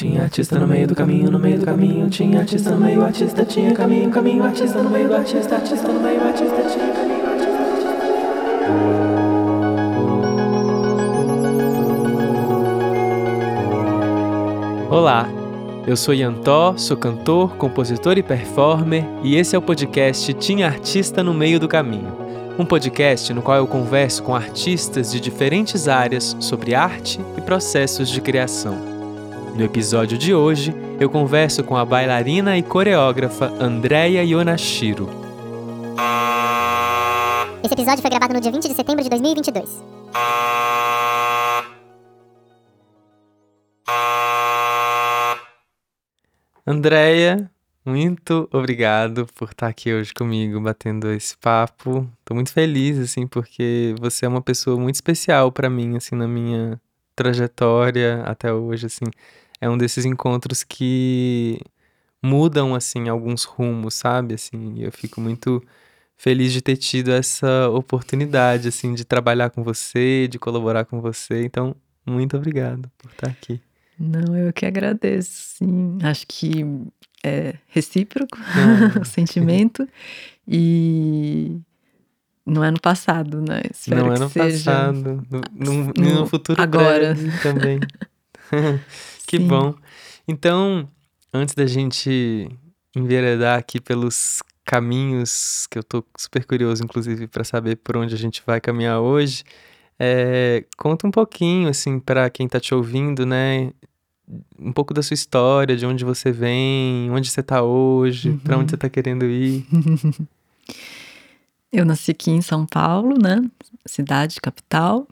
Tinha artista no meio do caminho, no meio do caminho. Tinha artista no meio, artista tinha caminho, caminho, artista no meio do artista, artista no meio, artista tinha caminho, artista, artista. Olá, eu sou Yantó, sou cantor, compositor e performer, e esse é o podcast Tinha Artista no Meio do Caminho. Um podcast no qual eu converso com artistas de diferentes áreas sobre arte e processos de criação. No episódio de hoje, eu converso com a bailarina e coreógrafa Andrea Yonashiro. Esse episódio foi gravado no dia 20 de setembro de 2022. Andrea, muito obrigado por estar aqui hoje comigo, batendo esse papo. Tô muito feliz, assim, porque você é uma pessoa muito especial para mim, assim, na minha trajetória até hoje, assim. É um desses encontros que mudam, assim, alguns rumos, sabe? Assim, eu fico muito feliz de ter tido essa oportunidade, assim, de trabalhar com você, de colaborar com você. Então, muito obrigado por estar aqui. Não, eu que agradeço, sim. Acho que é recíproco Ah. o sentimento e não é no passado, né? Espero Não é que no seja passado, no, no, no no futuro agora. também. que Sim. bom. Então, antes da gente enveredar aqui pelos caminhos, que eu tô super curioso, inclusive, para saber por onde a gente vai caminhar hoje, é, conta um pouquinho, assim, para quem tá te ouvindo, né? Um pouco da sua história, de onde você vem, onde você tá hoje, para Uhum. onde você tá querendo ir. Eu nasci aqui em São Paulo, né? Cidade, capital,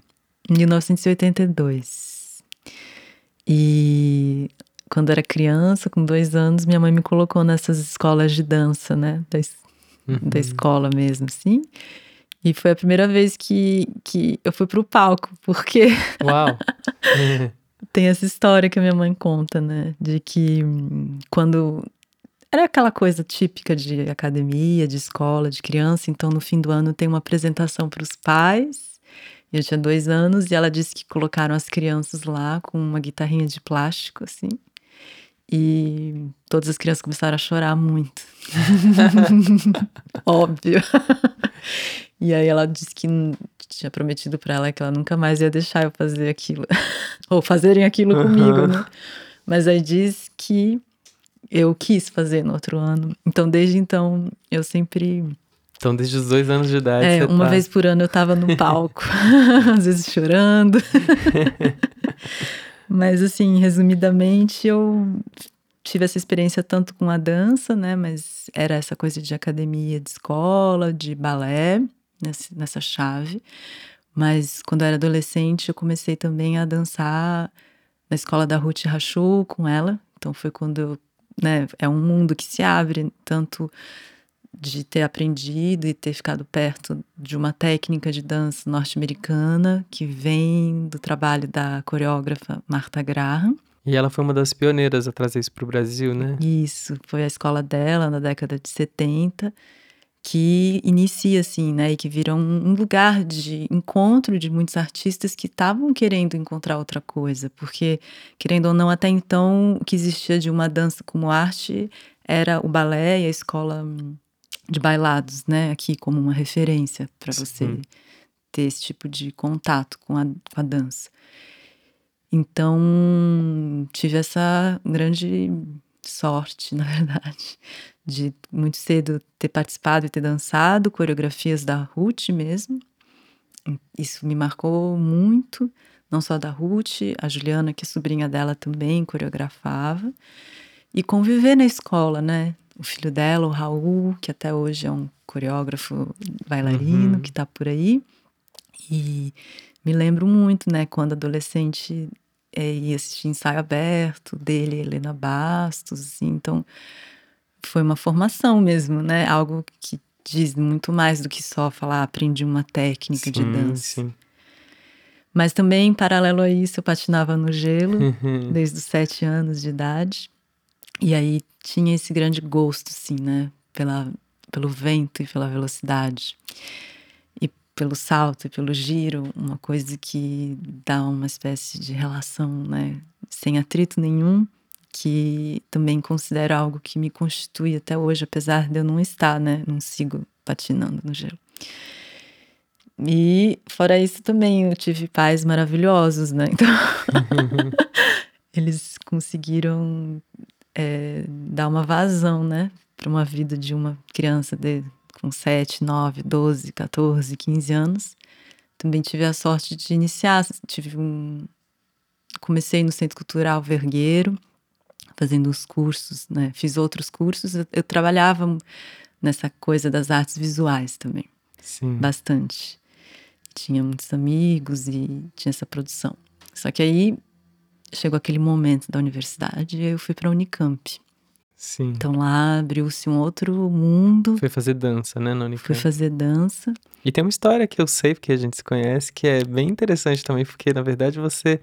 em 1982. E quando era criança, com dois anos, minha mãe me colocou nessas escolas de dança, né? Da, es- da Uhum. escola mesmo, assim. E foi a primeira vez que, que eu fui pro palco, porque Uau! tem essa história que a minha mãe conta, né? De que hum, quando. Era aquela coisa típica de academia, de escola, de criança, então no fim do ano tem uma apresentação para os pais. Eu tinha dois anos e ela disse que colocaram as crianças lá com uma guitarrinha de plástico, assim. E todas as crianças começaram a chorar muito. Óbvio. E aí ela disse que tinha prometido pra ela que ela nunca mais ia deixar eu fazer aquilo. Ou fazerem aquilo comigo, né? Mas aí diz que eu quis fazer no outro ano. Então, desde então, eu sempre. Então, desde os dois anos de idade. É, uma tá- vez por ano eu tava no palco, às vezes chorando. Mas, assim, resumidamente, eu tive essa experiência tanto com a dança, né? Mas era essa coisa de academia, de escola, de balé, nesse- nessa chave. Mas quando eu era adolescente, eu comecei também a dançar na escola da Ruth Rachou com ela. Então foi quando eu, né, é um mundo que se abre tanto de ter aprendido e ter ficado perto de uma técnica de dança norte-americana que vem do trabalho da coreógrafa Martha Graham. E ela foi uma das pioneiras a trazer isso pro Brasil, né? Isso, foi a escola dela na década de 70 que inicia assim, né, e que vira um, um lugar de encontro de muitos artistas que estavam querendo encontrar outra coisa, porque querendo ou não até então o que existia de uma dança como arte era o balé e a escola de bailados, né, aqui como uma referência para você Sim. ter esse tipo de contato com a, com a dança. Então, tive essa grande sorte, na verdade, de muito cedo ter participado e ter dançado coreografias da Ruth mesmo. Isso me marcou muito, não só da Ruth, a Juliana, que é sobrinha dela, também coreografava. E conviver na escola, né? O filho dela, o Raul, que até hoje é um coreógrafo bailarino Uhum. que tá por aí. E me lembro muito, né, quando adolescente eh, ia assistir ensaio aberto dele, Helena Bastos, assim, então foi uma formação mesmo, né? Algo que diz muito mais do que só falar "Ah, aprendi uma técnica de Sim, dança. sim. Mas também, em paralelo a isso, eu patinava no gelo Uhum. desde os sete anos de idade. E aí tinha esse grande gosto, assim, né? Pela, pelo vento e pela velocidade. E pelo salto e pelo giro, uma coisa que dá uma espécie de relação, né? Sem atrito nenhum, que também considero algo que me constitui até hoje, apesar de eu não estar, né? Não sigo patinando no gelo. E fora isso também eu tive pais maravilhosos, né? Então eles conseguiram é, dar uma vazão, né? Para uma vida de uma criança de, com 7, 9, 12, 14, 15 anos. Também tive a sorte de iniciar, tive um... Comecei no Centro Cultural Vergueiro, fazendo os cursos, né? Fiz outros cursos. Eu, eu trabalhava nessa coisa das artes visuais também. Sim. Bastante. Tinha muitos amigos e tinha essa produção. Só que aí chegou aquele momento da universidade e eu fui para Unicamp. Sim. Então lá abriu-se um outro mundo. Foi fazer dança, né, na Unicamp? Fui fazer dança. E tem uma história que eu sei, porque a gente se conhece, que é bem interessante também, porque na verdade você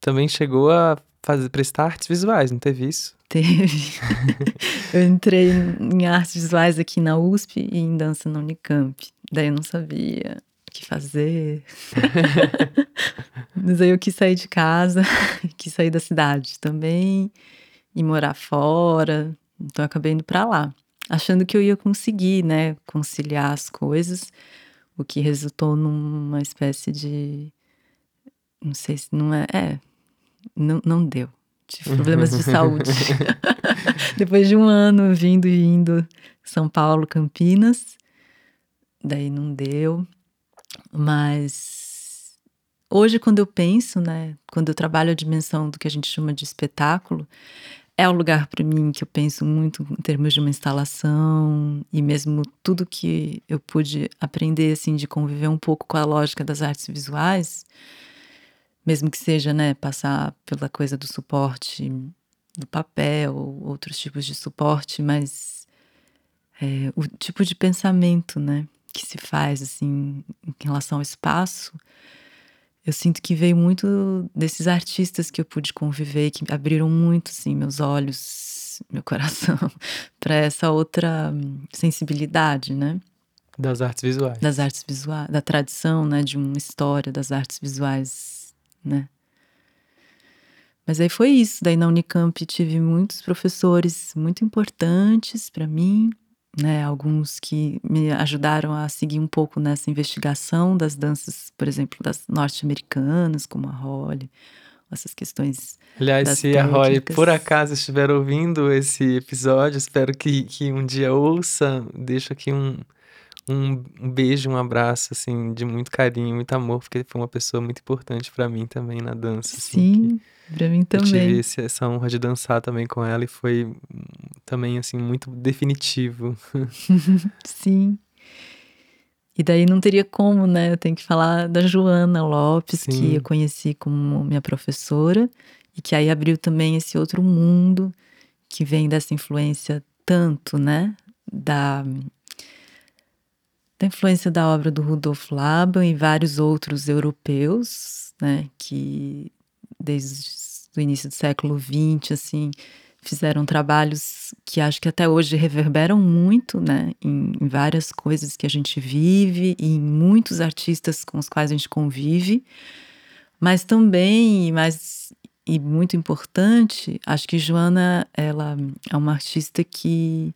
também chegou a fazer, prestar artes visuais, não teve isso? Teve. eu entrei em artes visuais aqui na USP e em dança na Unicamp. Daí eu não sabia que fazer. Mas aí eu quis sair de casa, quis sair da cidade também e morar fora. Então eu acabei indo para lá, achando que eu ia conseguir, né, conciliar as coisas, o que resultou numa espécie de não sei se não é, é não, não deu. Tive problemas de saúde. Depois de um ano vindo e indo São Paulo, Campinas, daí não deu. Mas hoje, quando eu penso, né, quando eu trabalho a dimensão do que a gente chama de espetáculo, é o lugar para mim que eu penso muito em termos de uma instalação e mesmo tudo que eu pude aprender assim de conviver um pouco com a lógica das artes visuais, mesmo que seja, né, passar pela coisa do suporte do papel ou outros tipos de suporte, mas é, o tipo de pensamento, né, que se faz assim em relação ao espaço, eu sinto que veio muito desses artistas que eu pude conviver, que abriram muito assim meus olhos, meu coração para essa outra sensibilidade, né? Das artes visuais. Das artes visuais, da tradição, né, de uma história das artes visuais, né? Mas aí foi isso. Daí na Unicamp tive muitos professores muito importantes para mim, né? Alguns que me ajudaram a seguir um pouco nessa investigação das danças, por exemplo, das norte-americanas, como a Holly, essas questões. Aliás, se a Holly técnicas. por acaso estiver ouvindo esse episódio, espero que, que um dia ouça. Deixo aqui um, um, um beijo, um abraço, assim, de muito carinho, muito amor, porque foi uma pessoa muito importante para mim também na dança. assim, Sim, para mim Eu tive também. esse- essa honra de dançar também com ela e foi também, assim, muito definitivo. Sim. E daí não teria como, né? Eu tenho que falar da Joana Lopes, Sim. que eu conheci como minha professora, e que aí abriu também esse outro mundo que vem dessa influência tanto, né? Da, da influência da obra do Rudolf Laban e vários outros europeus, né? Que desde o início do século XX, assim, fizeram trabalhos que acho que até hoje reverberam muito, né, em, em várias coisas que a gente vive e em muitos artistas com os quais a gente convive, mas também, mais e muito importante, acho que Joana, ela é uma artista que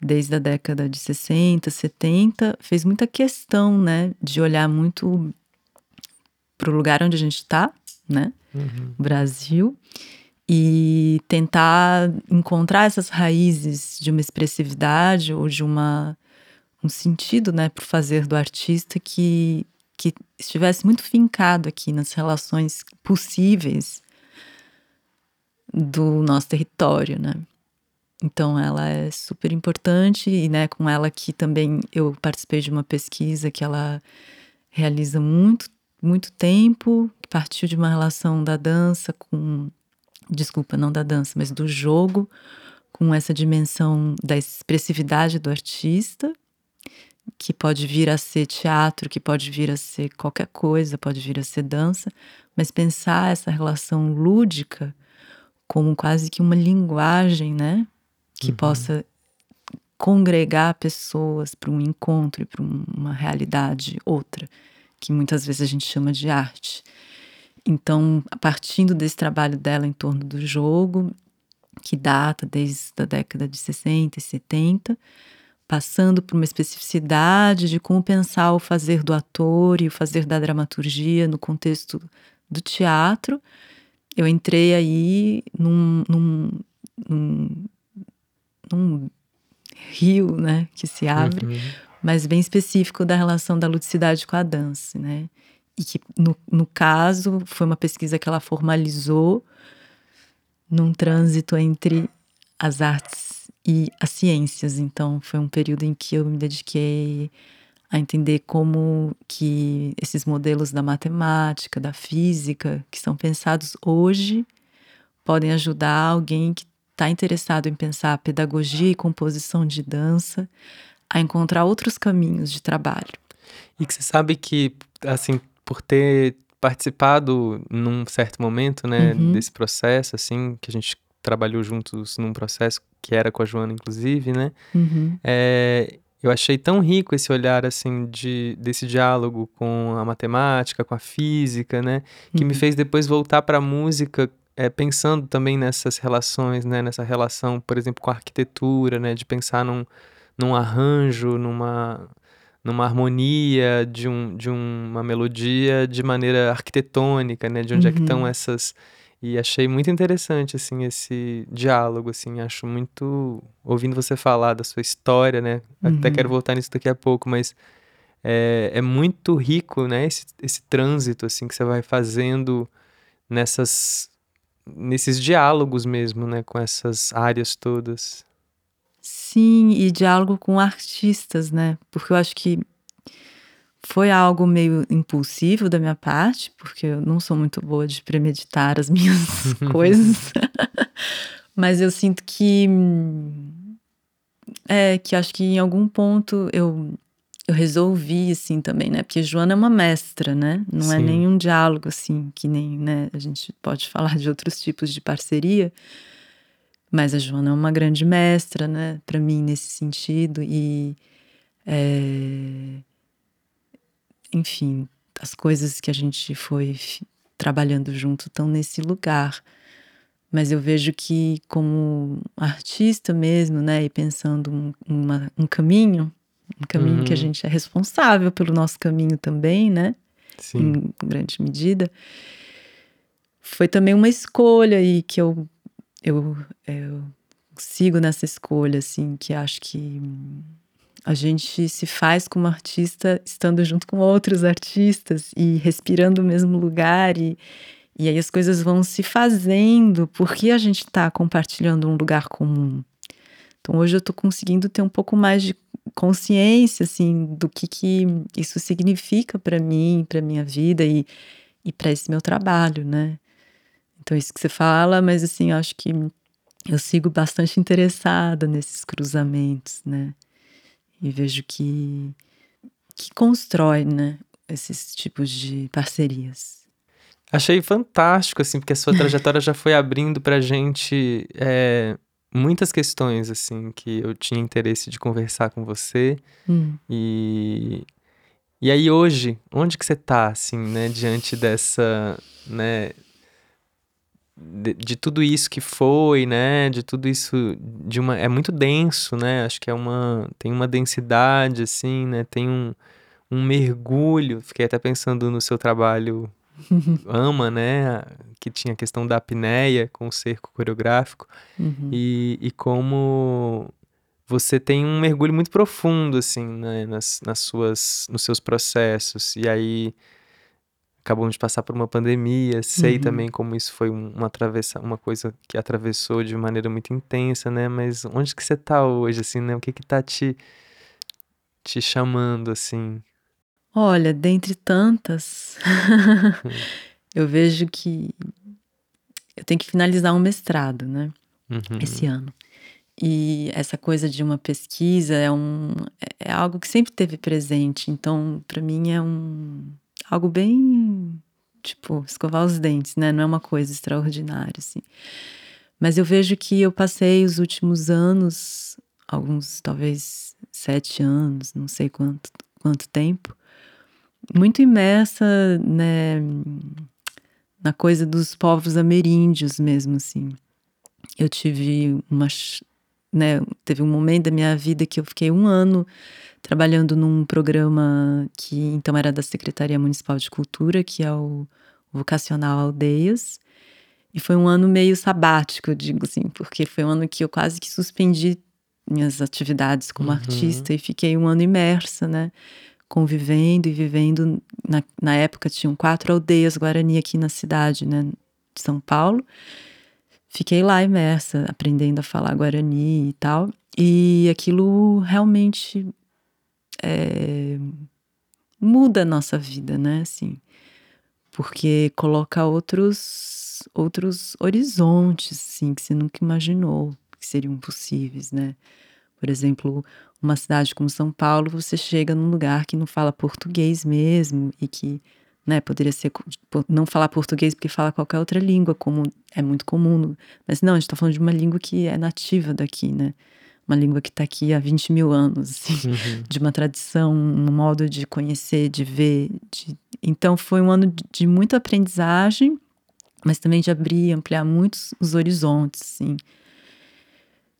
desde a década de 60, 70, fez muita questão, né, de olhar muito para o lugar onde a gente está, né, Uhum. Brasil e tentar encontrar essas raízes de uma expressividade ou de uma um sentido, né, para fazer do artista que que estivesse muito fincado aqui nas relações possíveis do nosso território, né? Então ela é super importante e, né, com ela aqui também eu participei de uma pesquisa que ela realiza muito muito tempo, que partiu de uma relação da dança com desculpa, não da dança, mas do jogo com essa dimensão da expressividade do artista, que pode vir a ser teatro, que pode vir a ser qualquer coisa, pode vir a ser dança, mas pensar essa relação lúdica como quase que uma linguagem, né, que Uhum. possa congregar pessoas para um encontro e para um- uma realidade outra, que muitas vezes a gente chama de arte. Então, partindo desse trabalho dela em torno do jogo, que data desde a década de 60 e 70, passando por uma especificidade de como pensar o fazer do ator e o fazer da dramaturgia no contexto do teatro. Eu entrei aí num, num, num, num rio né, que se abre, Uhum. mas bem específico da relação da ludicidade com a dança, né? E que, no, no caso, foi uma pesquisa que ela formalizou num trânsito entre as artes e as ciências. Então, foi um período em que eu me dediquei a entender como que esses modelos da matemática, da física, que são pensados hoje, podem ajudar alguém que está interessado em pensar pedagogia e composição de dança a encontrar outros caminhos de trabalho. E que você sabe que, assim, por ter participado num certo momento, né, Uhum. desse processo, assim, que a gente trabalhou juntos num processo que era com a Joana, inclusive, né, Uhum. é, eu achei tão rico esse olhar, assim, de, desse diálogo com a matemática, com a física, né, que me Uhum. fez depois voltar para a música, é, pensando também nessas relações, né, nessa relação, por exemplo, com a arquitetura, né, de pensar num, num arranjo, numa, numa harmonia de, um, de uma melodia de maneira arquitetônica, né, de onde é que estão Uhum. essas... E achei muito interessante, assim, esse diálogo, assim, acho muito... Ouvindo você falar da sua história, né, até Uhum. quero voltar nisso daqui a pouco, mas é, é muito rico, né, esse, esse trânsito, assim, que você vai fazendo nessas, nesses diálogos mesmo, né, com essas áreas todas. Sim, e diálogo com artistas, né? Porque eu acho que foi algo meio impulsivo da minha parte, porque eu não sou muito boa de premeditar as minhas coisas. Mas eu sinto que é que acho que em algum ponto eu eu resolvi assim também, né? Porque Joana é uma mestra, né? Não é Sim. nenhum diálogo assim que nem, né, a gente pode falar de outros tipos de parceria. Mas a Joana é uma grande mestra, né, para mim nesse sentido e é, enfim, as coisas que a gente foi trabalhando junto estão nesse lugar. Mas eu vejo que como artista mesmo, né, e pensando um, uma- um caminho, um caminho que a Uhum. gente é responsável pelo nosso caminho também, né? Sim. em grande medida, foi também uma escolha aí que eu, eu, eu sigo nessa escolha, assim, que acho que a gente se faz como artista estando junto com outros artistas e respirando o mesmo lugar e, e aí as coisas vão se fazendo porque a gente está compartilhando um lugar comum. Então hoje eu estou conseguindo ter um pouco mais de consciência assim do que, que isso significa para mim, para minha vida e, e para esse meu trabalho, né? Então isso que você fala, mas assim, eu acho que eu sigo bastante interessada nesses cruzamentos, né? E vejo que que constrói, né, esses tipos de parcerias. Achei fantástico, assim, porque a sua trajetória já foi abrindo pra gente é, muitas questões, assim, que eu tinha interesse de conversar com você. Hum. E, e aí hoje, onde que você tá, assim, né, diante dessa, né, de, de tudo isso que foi, né, de tudo isso, de uma, é muito denso, né, acho que é uma, tem uma densidade, assim, né, tem um, um mergulho, fiquei até pensando no seu trabalho ama, né, que tinha a questão da apneia com o cerco coreográfico, Uhum. e, e como você tem um mergulho muito profundo, assim, né, nas, nas suas, nos seus processos. E aí acabamos de passar por uma pandemia, sei Uhum. também como isso foi um- uma atravessa, uma coisa que atravessou de maneira muito intensa, né? Mas onde que você tá hoje, assim, né? O que que tá te, te chamando, assim? Olha, dentre tantas, eu vejo que eu tenho que finalizar um mestrado, né? Uhum. esse ano. E essa coisa de uma pesquisa é, um, é- é algo que sempre teve presente. Então, para mim, é um algo bem tipo escovar os dentes, né? Não é uma coisa extraordinária, assim. Mas eu vejo que eu passei os últimos anos, alguns talvez sete anos, não sei quanto, quanto tempo, muito imersa, né, na coisa dos povos ameríndios mesmo, assim. eu tive uma, né, teve um momento da minha vida que eu fiquei um ano trabalhando num programa que então era da Secretaria Municipal de Cultura, que é o Vocacional Aldeias. E foi um ano meio sabático, eu digo assim, porque foi um ano que eu quase que suspendi minhas atividades como Uhum. artista e fiquei um ano imersa, né? Convivendo e vivendo. Na, na época tinham quatro aldeias Guarani aqui na cidade, né? De São Paulo. Fiquei lá imersa, aprendendo a falar Guarani e tal. E aquilo realmente é, muda a nossa vida, né? Assim, porque coloca outros outros horizontes, assim, que você nunca imaginou que seriam possíveis, né? Por exemplo, uma cidade como São Paulo, você chega num lugar que não fala português mesmo e que, né, poderia ser co- po- não falar português porque fala qualquer outra língua, como é muito comum. Mas não, a gente tá falando de uma língua que é nativa daqui, né? Uma língua que tá aqui há 20 mil anos, assim Uhum. de uma tradição, um modo de conhecer, de ver. de- Então foi um ano de- de muita aprendizagem, mas também de abrir, ampliar muitos os horizontes, assim.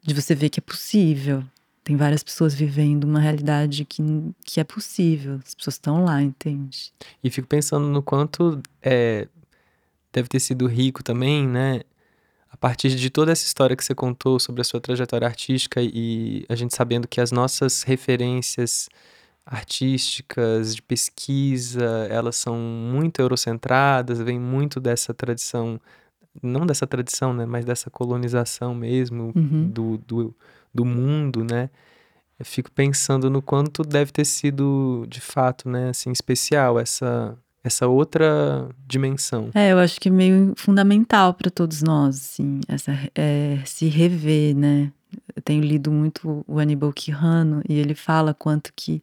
De você ver que é possível. Tem várias pessoas vivendo uma realidade que, que é possível. As pessoas estão lá, entende? E fico pensando no quanto é, deve ter sido rico também, né? A partir de toda essa história que você contou sobre a sua trajetória artística e a gente sabendo que as nossas referências artísticas, de pesquisa, elas são muito eurocentradas, vem muito dessa tradição, não dessa tradição, né? Mas dessa colonização mesmo Uhum. do, do, do mundo, né? Eu fico pensando no quanto deve ter sido, de fato, né, assim, especial essa, essa outra dimensão. É, eu acho que é meio fundamental para todos nós, assim, essa, é, se rever, né? Eu tenho lido muito o Aníbal Quijano e ele fala quanto que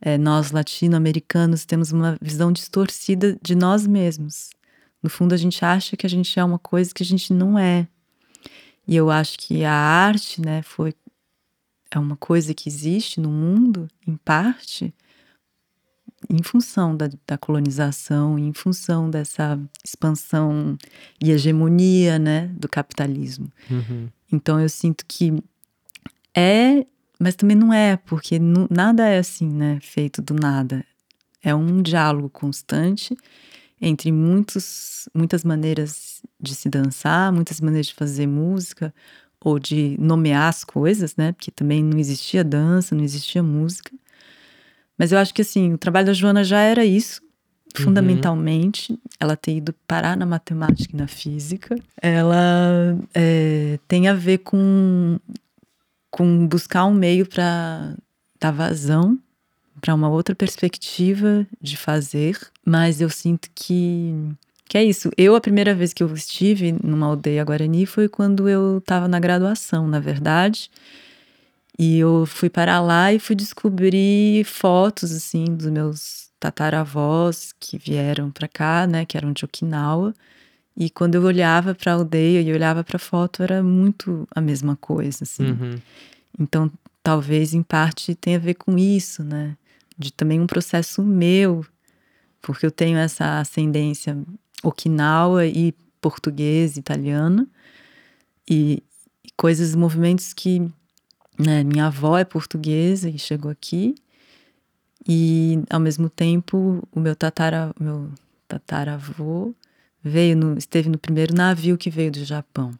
é, nós latino-americanos temos uma visão distorcida de nós mesmos. No fundo, a gente acha que a gente é uma coisa que a gente não é. E eu acho que a arte, né, foi é uma coisa que existe no mundo, em parte, em função da, da colonização, em função dessa expansão e hegemonia, né, do capitalismo. Uhum. Então eu sinto que é, mas também não é, porque nada é assim, né, feito do nada. É um diálogo constante entre muitos, muitas maneiras de se dançar, muitas maneiras de fazer música ou de nomear as coisas, né? Porque também não existia dança, não existia música. Mas eu acho que assim, o trabalho da Joana já era isso, fundamentalmente. Ela ter ido parar na matemática e na física. Ela é, tem a ver com, com buscar um meio para dar vazão para uma outra perspectiva de fazer, mas eu sinto que que é isso. Eu a primeira vez que eu estive numa aldeia guarani foi quando eu estava na graduação, na verdade. E eu fui para lá e fui descobrir fotos assim dos meus tataravós que vieram para cá, né, que eram de Okinawa. E quando eu olhava para a aldeia e olhava para a foto era muito a mesma coisa, assim. Uhum. Então, talvez em parte tenha a ver com isso, né? De também um processo meu, porque eu tenho essa ascendência Okinawa e português, italiana, e, e coisas, movimentos que, né, minha avó é portuguesa e chegou aqui, e ao mesmo tempo o meu tatara, meu tataravô veio no, esteve no primeiro navio que veio do Japão.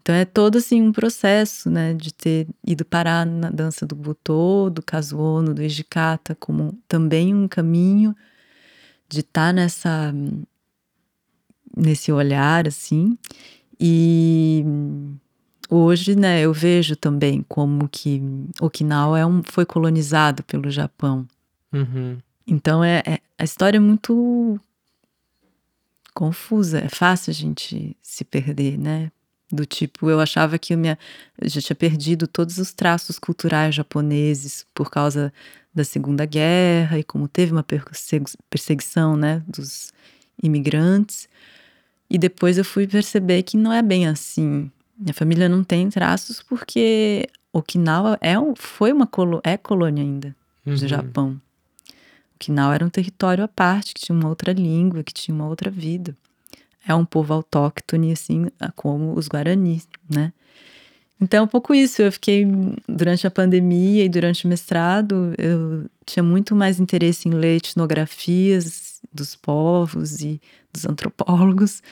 Então é todo assim um processo, né, de ter ido parar na dança do butô, do kazuono, do ejikata, como também um caminho de estar nessa nesse olhar assim. E hoje, né, eu vejo também como que Okinawa é um, foi colonizado pelo Japão. Uhum. Então é, é- a história é muito confusa, é fácil a gente se perder, né? Do tipo, eu achava que eu, minha, eu já tinha perdido todos os traços culturais japoneses por causa da Segunda Guerra e como teve uma persegu- perseguição, né, dos imigrantes. E depois eu fui perceber que não é bem assim. Minha família não tem traços porque Okinawa é, foi uma colo, é colônia ainda do Uhum. Japão. Okinawa era um território à parte, que tinha uma outra língua, que tinha uma outra vida. É um povo autóctone, assim, como os Guarani, né? Então, é um pouco isso. Eu fiquei, durante a pandemia e durante o mestrado, eu tinha muito mais interesse em ler etnografias dos povos e dos antropólogos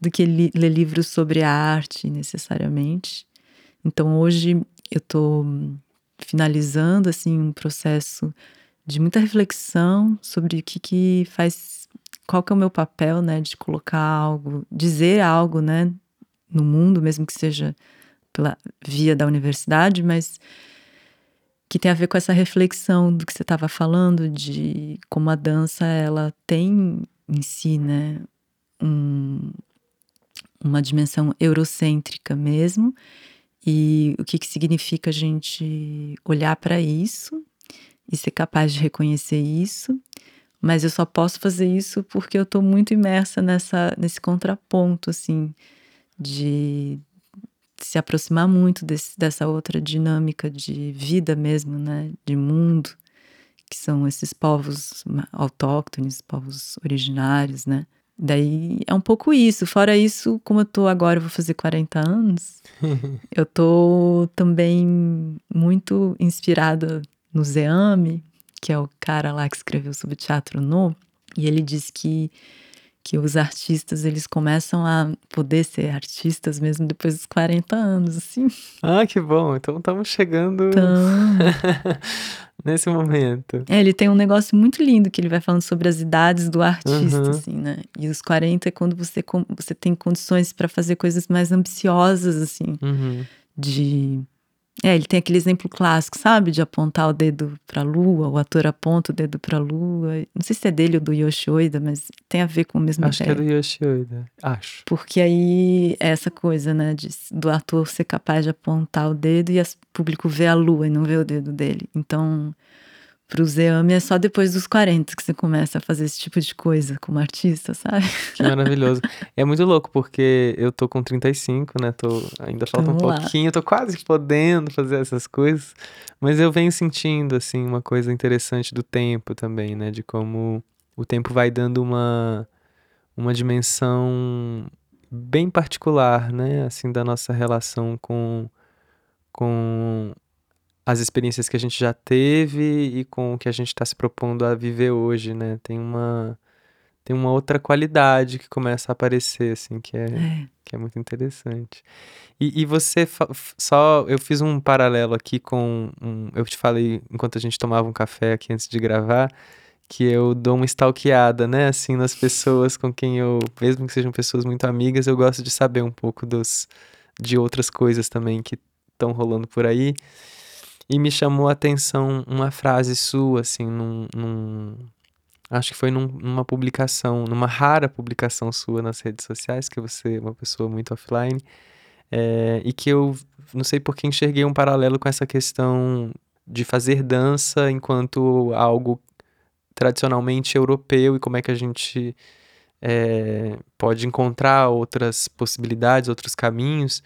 do que li, ler livros sobre arte, necessariamente. Então, hoje, eu estou finalizando, assim, um processo de muita reflexão sobre o que, que faz, qual que é o meu papel, né, de colocar algo, dizer algo, né, no mundo, mesmo que seja pela via da universidade, mas que tem a ver com essa reflexão do que você estava falando de como a dança ela tem em si, né, um, uma dimensão eurocêntrica mesmo, e o que, que significa a gente olhar para isso e ser capaz de reconhecer isso. Mas eu só posso fazer isso porque eu estou muito imersa nessa, nesse contraponto, assim, de se aproximar muito desse, dessa outra dinâmica de vida mesmo, né? De mundo, que são esses povos autóctones, povos originários, né? Daí é um pouco isso. Fora isso, como eu tô agora, eu vou fazer 40 anos, eu tô também muito inspirada no Zeame, que é o cara lá que escreveu sobre teatro no, e ele diz que que os artistas eles começam a poder ser artistas mesmo depois dos 40 anos, assim. Ah, que bom. Então estamos chegando Então, nesse momento. é, ele tem um negócio muito lindo que ele vai falando sobre as idades do artista, Uhum. assim, né? E os 40 é quando você, você tem condições para fazer coisas mais ambiciosas, assim, Uhum. de É, ele tem aquele exemplo clássico, sabe? De apontar o dedo pra lua, o ator aponta o dedo pra lua. Não sei se é dele ou do Yoshi Oida, mas tem a ver com a mesma Acho que é ideia. do Yoshi Oida. Acho. Porque aí é essa coisa, né? de- do ator ser capaz de apontar o dedo e o público vê a lua e não vê o dedo dele. Então, pro Zeame é só depois dos 40 que você começa a fazer esse tipo de coisa como artista, sabe? Que maravilhoso. É muito louco, porque eu tô com 35, né? Tô, ainda falta um Vamos lá. pouquinho, tô quase podendo fazer essas coisas. Mas eu venho sentindo, assim, uma coisa interessante do tempo também, né? De como o tempo vai dando uma, uma dimensão bem particular, né? Assim, da nossa relação com, com as experiências que a gente já teve e com o que a gente está se propondo a viver hoje, né? Tem uma tem uma outra qualidade que começa a aparecer, assim, que é, É. que é muito interessante. E, e você só. Eu fiz um paralelo aqui com. um- eu te falei enquanto a gente tomava um café aqui antes de gravar, que eu dou uma stalkeada, né, assim, nas pessoas com quem eu. Mesmo que sejam pessoas muito amigas, eu gosto de saber um pouco dos, de outras coisas também que estão rolando por aí. E me chamou a atenção uma frase sua, assim, num. num- acho que foi num- numa publicação, numa rara publicação sua nas redes sociais, que você é uma pessoa muito offline, é, e que eu não sei por que enxerguei um paralelo com essa questão de fazer dança enquanto algo tradicionalmente europeu e como é que a gente é, pode encontrar outras possibilidades, outros caminhos.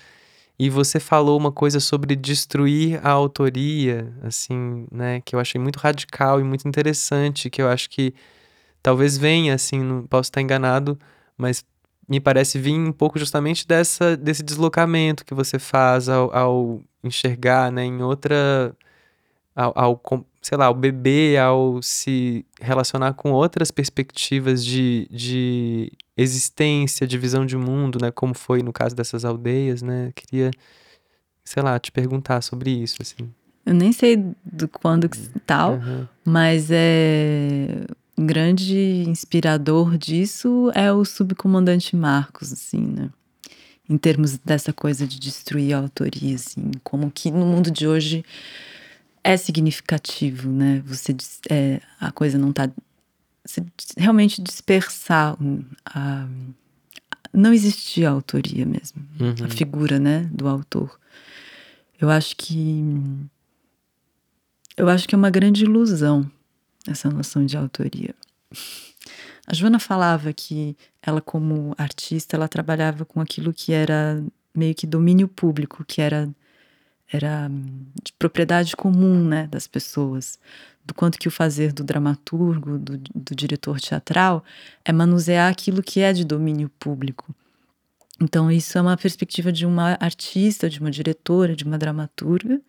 E você falou uma coisa sobre destruir a autoria, assim, né, que eu achei muito radical e muito interessante, que eu acho que talvez venha, assim, não posso estar enganado, mas me parece vir um pouco justamente dessa, desse deslocamento que você faz ao, ao enxergar, né, em outra, ao, ao, sei lá, ao beber, ao se relacionar com outras perspectivas de, de existência, de visão de mundo, né, como foi no caso dessas aldeias, né, queria, sei lá, te perguntar sobre isso, assim. Eu nem sei do quando que tal, Aham. mas é um grande inspirador disso é o subcomandante Marcos, assim, né? Em termos dessa coisa de destruir a autoria, assim, como que no mundo de hoje é significativo, né? Você é, a coisa não tá você realmente dispersar a, não existir a autoria mesmo, a Uhum. figura, né, do autor. Eu acho que eu acho que é uma grande ilusão essa noção de autoria. A Joana falava que ela, como artista, ela trabalhava com aquilo que era meio que domínio público, que era, era hum, de propriedade comum né, das pessoas. Do quanto que o fazer do dramaturgo, do, do diretor teatral, é manusear aquilo que é de domínio público. Então, isso é uma perspectiva de uma artista, de uma diretora, de uma dramaturga.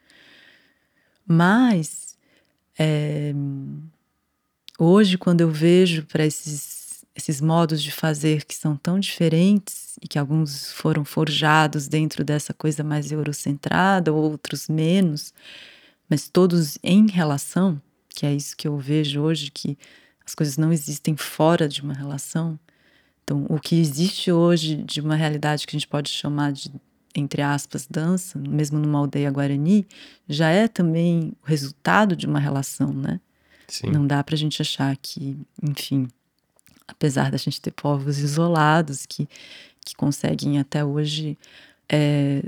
Mas, é, hoje, quando eu vejo para esses, esses modos de fazer que são tão diferentes e que alguns foram forjados dentro dessa coisa mais eurocentrada, outros menos, mas todos em relação, que é isso que eu vejo hoje, que as coisas não existem fora de uma relação. Então, o que existe hoje de uma realidade que a gente pode chamar de, entre aspas, dança, mesmo numa aldeia guarani, já é também o resultado de uma relação, né? Sim. Não dá para a gente achar que, enfim, apesar da gente ter povos isolados que, que conseguem até hoje é,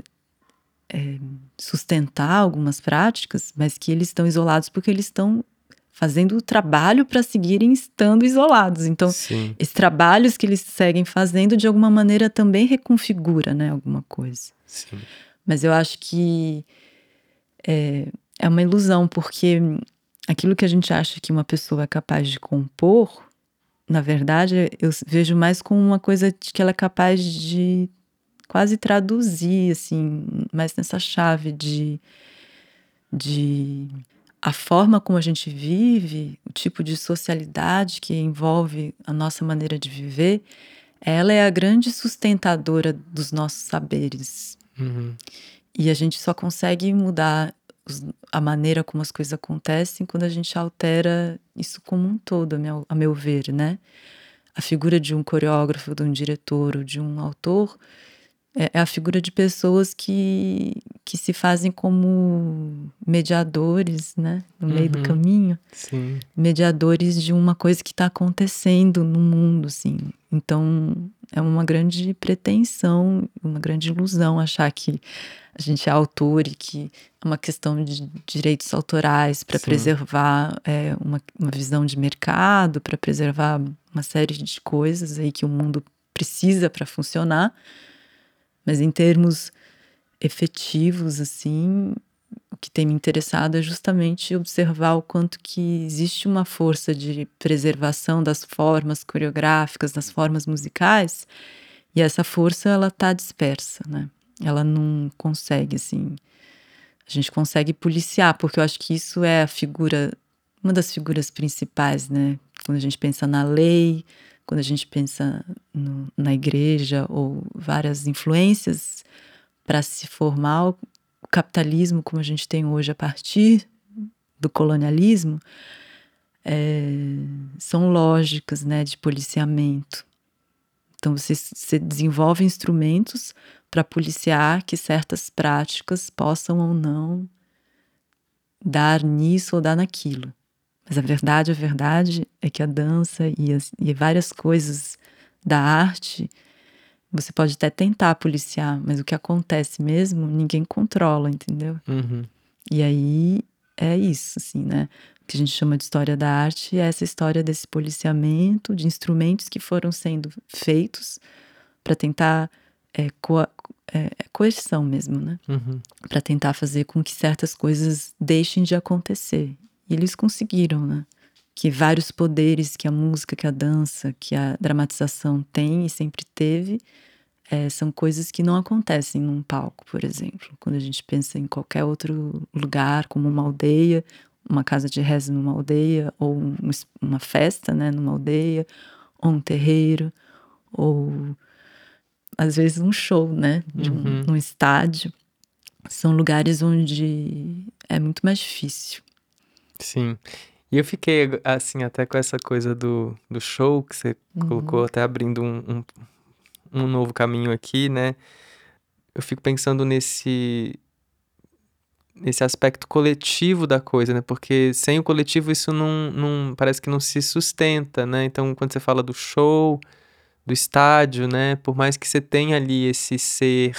é, sustentar algumas práticas, mas que eles estão isolados porque eles estão fazendo o trabalho para seguirem estando isolados. Então, Sim. esses trabalhos que eles seguem fazendo, de alguma maneira, também reconfigura né, alguma coisa. Sim. Mas eu acho que é, é uma ilusão, porque aquilo que a gente acha que uma pessoa é capaz de compor, na verdade, eu vejo mais como uma coisa que ela é capaz de quase traduzir, assim, mais nessa chave de, de a forma como a gente vive, o tipo de socialidade que envolve a nossa maneira de viver, ela é a grande sustentadora dos nossos saberes. Uhum. E a gente só consegue mudar a maneira como as coisas acontecem quando a gente altera isso como um todo, a meu, a meu ver, né? A figura de um coreógrafo, de um diretor ou de um autor é, é a figura de pessoas que, que se fazem como mediadores, né? No meio do Uhum. caminho Sim. mediadores de uma coisa que está acontecendo no mundo, assim. Então, é uma grande pretensão, uma grande ilusão achar que a gente é autor e que é uma questão de direitos autorais para preservar é, uma, uma visão de mercado, para preservar uma série de coisas aí que o mundo precisa para funcionar. Mas em termos efetivos, assim, o que tem me interessado é justamente observar o quanto que existe uma força de preservação das formas coreográficas, das formas musicais, e essa força ela tá dispersa, né? Ela não consegue assim, a gente consegue policiar, porque eu acho que isso é a figura, uma das figuras principais, né? Quando a gente pensa na lei, quando a gente pensa no- na igreja ou várias influências para se formar o capitalismo como a gente tem hoje a partir do colonialismo é, são lógicas né, de policiamento. Então você, você desenvolve instrumentos para policiar que certas práticas possam ou não dar nisso ou dar naquilo. Mas a verdade, a verdade é que a dança e, as, e várias coisas da arte você pode até tentar policiar, mas o que acontece mesmo, ninguém controla, entendeu? Uhum. E aí é isso, assim, né? O que a gente chama de história da arte é essa história desse policiamento de instrumentos que foram sendo feitos para tentar é, coa- é, é coerção mesmo, né? Uhum. Para tentar fazer com que certas coisas deixem de acontecer. E eles conseguiram, né? Que vários poderes que a música, que a dança, que a dramatização tem e sempre teve, é, são coisas que não acontecem num palco, por exemplo. Quando a gente pensa em qualquer outro lugar, como uma aldeia, uma casa de reza numa aldeia, ou um uma festa né, numa aldeia, ou um terreiro, ou às vezes um show, né? De um, Uhum. num estádio. São lugares onde é muito mais difícil. Sim. E eu fiquei, assim, até com essa coisa do, do show que você colocou, até abrindo um, um, um novo caminho aqui, né? Eu fico pensando nesse nesse aspecto coletivo da coisa, né? Porque sem o coletivo isso não, não parece que não se sustenta, né? Então, quando você fala do show, do estádio, né? Por mais que você tenha ali esse ser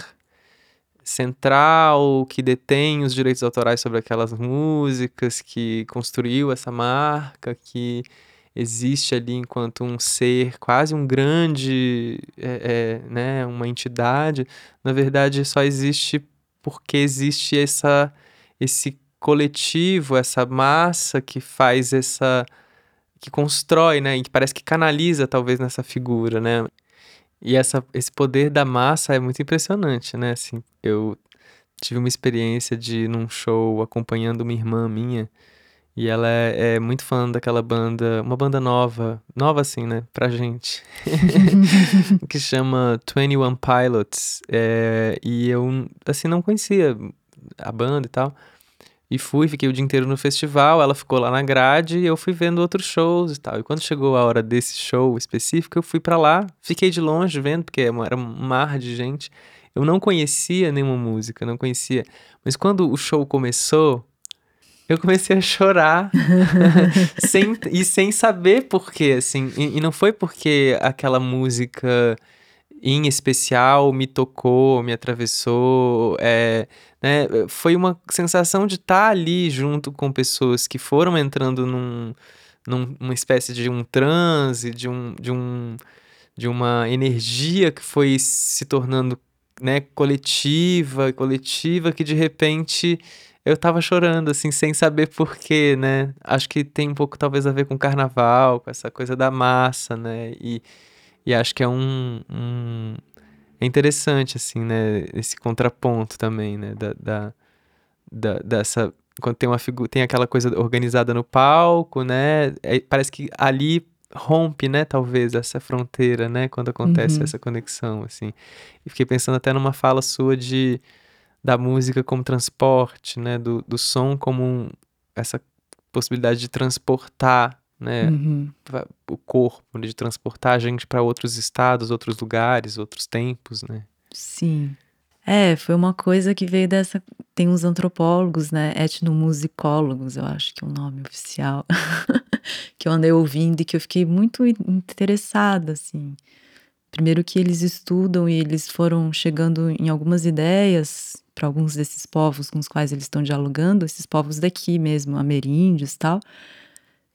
central que detém os direitos autorais sobre aquelas músicas, que construiu essa marca, que existe ali enquanto um ser, quase um grande, é, é, né, uma entidade, na verdade só existe porque existe essa, esse coletivo, essa massa que faz essa, que constrói, né, e que parece que canaliza talvez nessa figura, né. E essa, esse poder da massa é muito impressionante, né? Assim, eu tive uma experiência de num show acompanhando uma irmã minha. E ela é, é muito fã daquela banda, uma banda nova, nova assim, né, pra gente, que chama 21 Pilots. É, e eu, assim, não conhecia a banda e tal. E fui, fiquei o dia inteiro no festival, ela ficou lá na grade e eu fui vendo outros shows e tal. E quando chegou a hora desse show específico, eu fui para lá, fiquei de longe vendo, porque era um mar de gente. Eu não conhecia nenhuma música, não conhecia. Mas quando o show começou, eu comecei a chorar sem, e sem saber por quê, assim. E, e, não foi porque aquela música em especial me tocou, me atravessou. É, né? Foi uma sensação de estar ali junto com pessoas que foram entrando num, numa espécie de um transe, de um, de um de uma energia que foi se tornando né, coletiva, coletiva, que de repente eu tava chorando, assim, sem saber porquê, né? Acho que tem um pouco, talvez, a ver com carnaval, com essa coisa da massa, né? E, e acho que é um, um... É interessante, assim, né? Esse contraponto também, né? Da, da, da dessa... Quando tem uma figura... Tem aquela coisa organizada no palco, né? É, parece que ali rompe, né, talvez, essa fronteira, né, quando acontece uhum. essa conexão, assim. E fiquei pensando até numa fala sua de da música como transporte, né, do, do som como um, essa possibilidade de transportar, né, uhum. o corpo, de transportar a gente para outros estados, outros lugares, outros tempos, né. Sim. É, foi uma coisa que veio dessa. Tem uns antropólogos, né? Etnomusicólogos, eu acho que é o nome oficial, que eu andei ouvindo e que eu fiquei muito interessada, assim. Primeiro que eles estudam e eles foram chegando em algumas ideias para alguns desses povos com os quais eles estão dialogando, esses povos daqui mesmo, ameríndios e tal,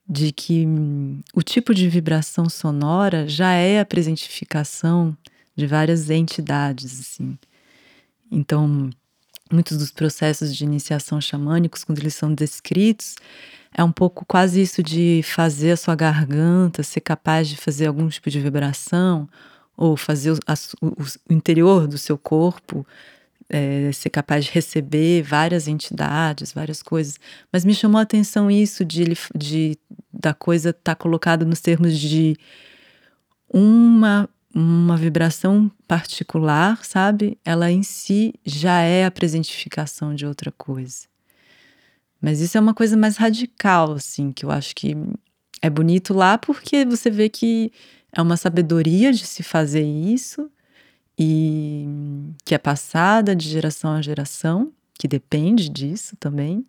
de que hum, o tipo de vibração sonora já é a presentificação de várias entidades, assim. Então, muitos dos processos de iniciação xamânicos, quando eles são descritos, é um pouco quase isso de fazer a sua garganta ser capaz de fazer algum tipo de vibração, ou fazer o, o, o interior do seu corpo é, ser capaz de receber várias entidades, várias coisas. Mas me chamou a atenção isso de, de da coisa estar tá colocada nos termos de uma uma vibração particular, sabe? Ela em si já é a presentificação de outra coisa. Mas isso é uma coisa mais radical, assim, que eu acho que é bonito lá porque você vê que é uma sabedoria de se fazer isso e que é passada de geração a geração, que depende disso também.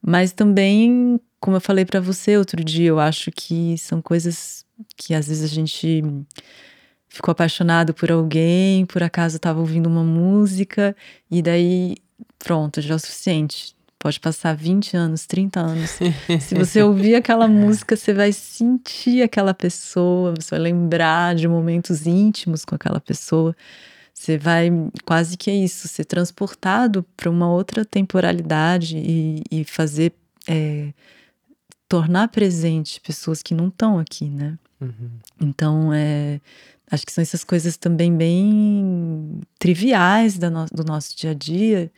Mas também, como eu falei para você outro dia, eu acho que são coisas que às vezes a gente ficou apaixonado por alguém, por acaso estava ouvindo uma música e daí pronto, já é o suficiente. Pode passar 20 anos, 30 anos. Se você ouvir aquela música, você vai sentir aquela pessoa, você vai lembrar de momentos íntimos com aquela pessoa. Você vai quase que é isso, ser transportado para uma outra temporalidade e, e fazer. É, tornar presente pessoas que não estão aqui, né? Uhum. Então, é, Acho que são essas coisas também bem triviais do nosso dia a dia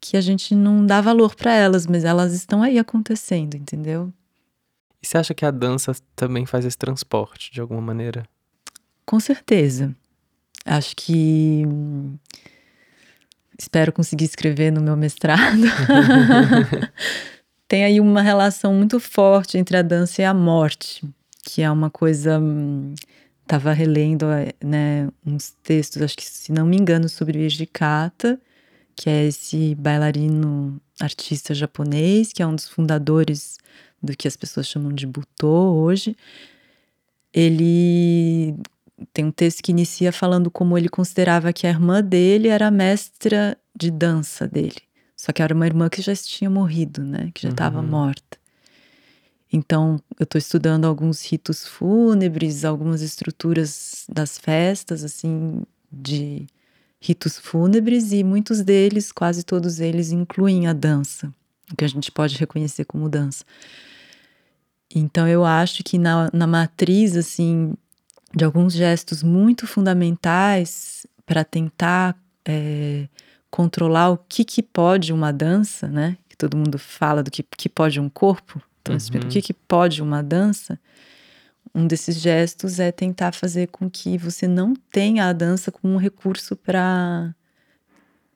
que a gente não dá valor para elas, mas elas estão aí acontecendo, entendeu? E você acha que a dança também faz esse transporte de alguma maneira? Com certeza. Acho que espero conseguir escrever no meu mestrado. Tem aí uma relação muito forte entre a dança e a morte, que é uma coisa hum, estava relendo né, uns textos, acho que se não me engano, sobre o Ejikata, que é esse bailarino artista japonês, que é um dos fundadores do que as pessoas chamam de Butô hoje. Ele tem um texto que inicia falando como ele considerava que a irmã dele era a mestra de dança dele. Só que era uma irmã que já tinha morrido, né? Que já estava uhum. morta. Então, eu estou estudando alguns ritos fúnebres, algumas estruturas das festas, assim, de ritos fúnebres, e muitos deles, quase todos eles, incluem a dança, o que a gente pode reconhecer como dança. Então, eu acho que na, na matriz, assim, de alguns gestos muito fundamentais para tentar é, controlar o que, que pode uma dança, né? Que todo mundo fala do que, que pode um corpo. Então, uhum. o que, que pode uma dança? Um desses gestos é tentar fazer com que você não tenha a dança como um recurso para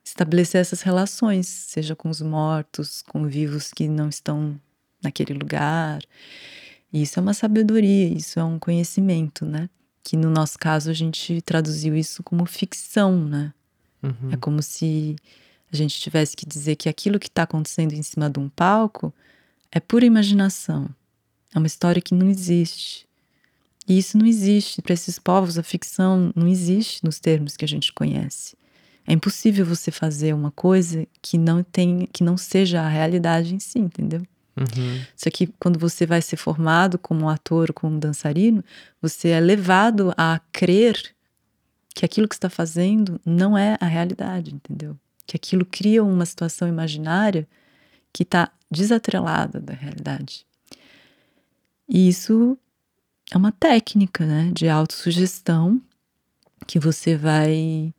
estabelecer essas relações, seja com os mortos, com vivos que não estão naquele lugar. E isso é uma sabedoria, isso é um conhecimento, né? Que no nosso caso a gente traduziu isso como ficção, né? Uhum. É como se a gente tivesse que dizer que aquilo que está acontecendo em cima de um palco é pura imaginação. É uma história que não existe. E isso não existe. Para esses povos, a ficção não existe nos termos que a gente conhece. É impossível você fazer uma coisa que não tem, que não seja a realidade em si, entendeu? Uhum. Só que quando você vai ser formado como ator ou como dançarino, você é levado a crer que aquilo que está fazendo não é a realidade, entendeu? Que aquilo cria uma situação imaginária que está desatrelada da realidade. E isso é uma técnica, né, de autossugestão que você vai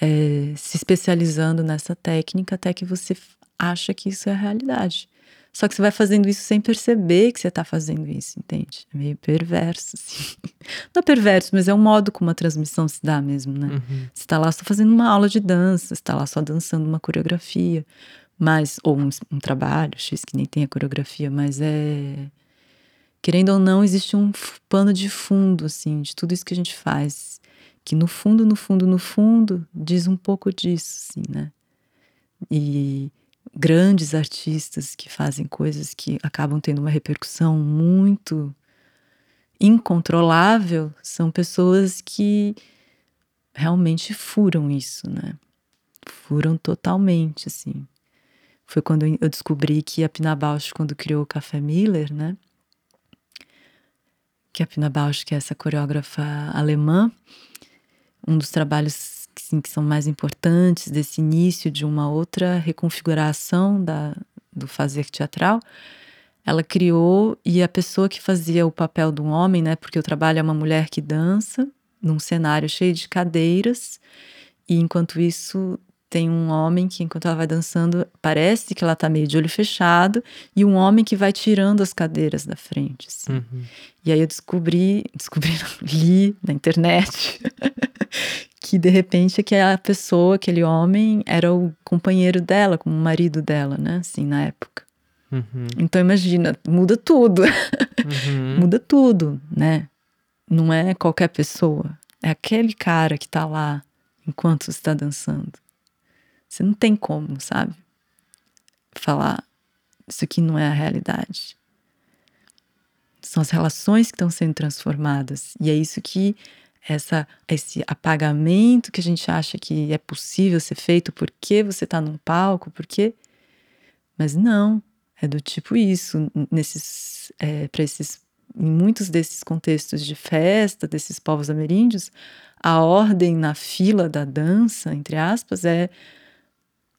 é, se especializando nessa técnica até que você acha que isso é a realidade. Só que você vai fazendo isso sem perceber que você está fazendo isso, entende? É meio perverso, assim. Não é perverso, mas é um modo como a transmissão se dá mesmo, né? Uhum. Você está lá só fazendo uma aula de dança, você está lá só dançando uma coreografia, mas ou um, um trabalho X que nem tem a coreografia, mas é querendo ou não existe um pano de fundo assim de tudo isso que a gente faz, que no fundo, no fundo, no fundo diz um pouco disso, assim, né? E grandes artistas que fazem coisas que acabam tendo uma repercussão muito incontrolável são pessoas que realmente furam isso, né? Furam totalmente, assim. Foi quando eu descobri que a Pina Bausch, quando criou o Café Miller, né? Que a Pina Bausch, que é essa coreógrafa alemã, um dos trabalhos assim, que são mais importantes desse início de uma outra reconfiguração da, do fazer teatral, ela criou e a pessoa que fazia o papel de um homem, né, porque o trabalho é uma mulher que dança num cenário cheio de cadeiras e enquanto isso tem um homem que enquanto ela vai dançando parece que ela tá meio de olho fechado e um homem que vai tirando as cadeiras da frente assim. uhum. e aí eu descobri descobri li na internet que de repente aquela pessoa, aquele homem, era o companheiro dela, como o marido dela, né? Assim, na época. Uhum. Então imagina, muda tudo. Uhum. muda tudo, né? Não é qualquer pessoa. É aquele cara que tá lá enquanto está dançando. Você não tem como, sabe? Falar isso aqui não é a realidade. São as relações que estão sendo transformadas. E é isso que essa, esse apagamento que a gente acha que é possível ser feito porque você está num palco, porque. Mas não, é do tipo isso. Nesses, é, para esses, em muitos desses contextos de festa, desses povos ameríndios, a ordem na fila da dança, entre aspas, é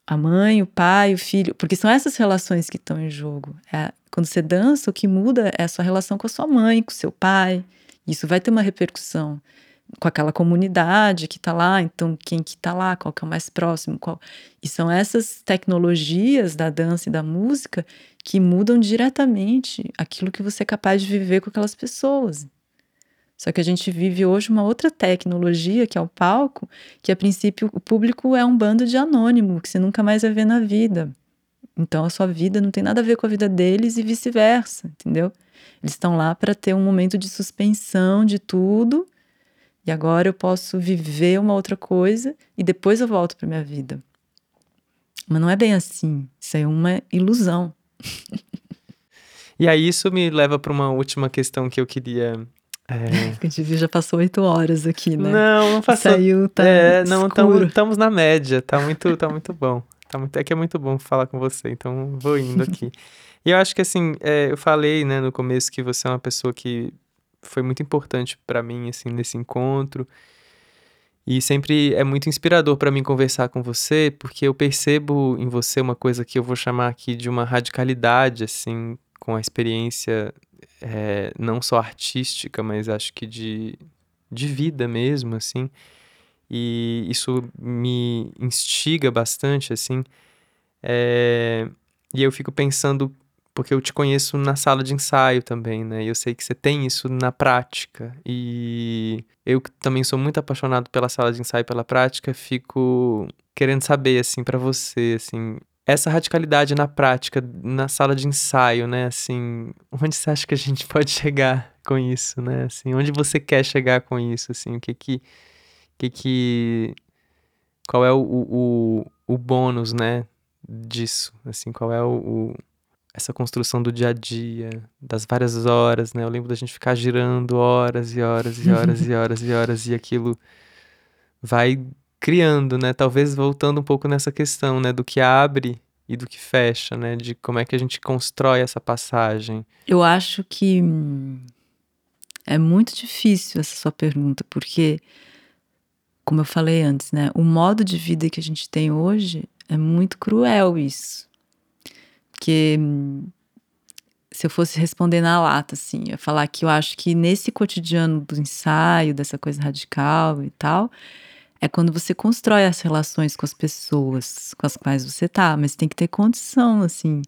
a mãe, o pai, o filho, porque são essas relações que estão em jogo. É, quando você dança, o que muda é a sua relação com a sua mãe, com o seu pai. Isso vai ter uma repercussão com aquela comunidade que está lá, então quem que está lá, qual que é o mais próximo, qual... E são essas tecnologias da dança e da música que mudam diretamente aquilo que você é capaz de viver com aquelas pessoas. Só que a gente vive hoje uma outra tecnologia, que é o palco, que a princípio o público é um bando de anônimo, que você nunca mais vai ver na vida. Então a sua vida não tem nada a ver com a vida deles e vice-versa, entendeu? Eles estão lá para ter um momento de suspensão de tudo e agora eu posso viver uma outra coisa e depois eu volto para minha vida. Mas não é bem assim. Isso é uma ilusão. e aí isso me leva para uma última questão que eu queria é... A gente já passou oito horas aqui, né? Não, não passou. Saiu, tá é, não, estamos na média, tá muito, tá muito bom. Tá muito, é que é muito bom falar com você, então vou indo aqui. e eu acho que assim, é, eu falei, né, no começo que você é uma pessoa que foi muito importante para mim, assim, nesse encontro. E sempre é muito inspirador para mim conversar com você, porque eu percebo em você uma coisa que eu vou chamar aqui de uma radicalidade, assim, com a experiência é, não só artística, mas acho que de, de vida mesmo, assim. E isso me instiga bastante, assim. É, E eu fico pensando, porque eu te conheço na sala de ensaio também, né? E eu sei que você tem isso na prática. E eu também sou muito apaixonado pela sala de ensaio, pela prática, fico querendo saber, assim, pra você, assim, essa radicalidade na prática, na sala de ensaio, né? Assim, onde você acha que a gente pode chegar com isso, né? Assim, onde você quer chegar com isso, assim, o que que, que, que qual é o, o, o bônus, né? Disso, assim, qual é o, o- essa construção do dia a dia, das várias horas, né? Eu lembro da gente ficar girando horas e horas e horas e horas e horas e aquilo vai criando, né? Talvez voltando um pouco nessa questão, né? Do que abre e do que fecha, né? De como é que a gente constrói essa passagem. Eu acho que hum, é muito difícil essa sua pergunta, porque, como eu falei antes, né? O modo de vida que a gente tem hoje é muito cruel isso. Porque hum, se eu fosse responder na lata, assim, eu falar que eu acho que nesse cotidiano do ensaio, dessa coisa radical e tal, é quando você constrói as relações com as pessoas com as quais você tá, mas tem que ter condição, assim,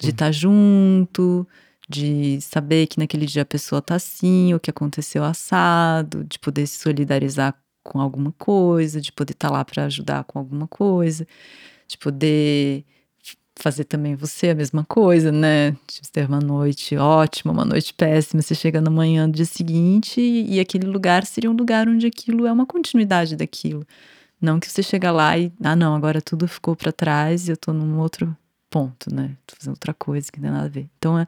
de estar junto, de saber que naquele dia a pessoa tá assim, o que aconteceu assado, de poder se solidarizar com alguma coisa, de poder estar lá para ajudar com alguma coisa, de poder fazer também você a mesma coisa, né? De ter uma noite ótima, uma noite péssima, você chega na manhã do dia seguinte e, aquele lugar seria um lugar onde aquilo é uma continuidade daquilo. Não que você chega lá e, ah, não, agora tudo ficou para trás e eu tô num outro ponto, né? Tô fazendo outra coisa que não tem nada a ver. Então é,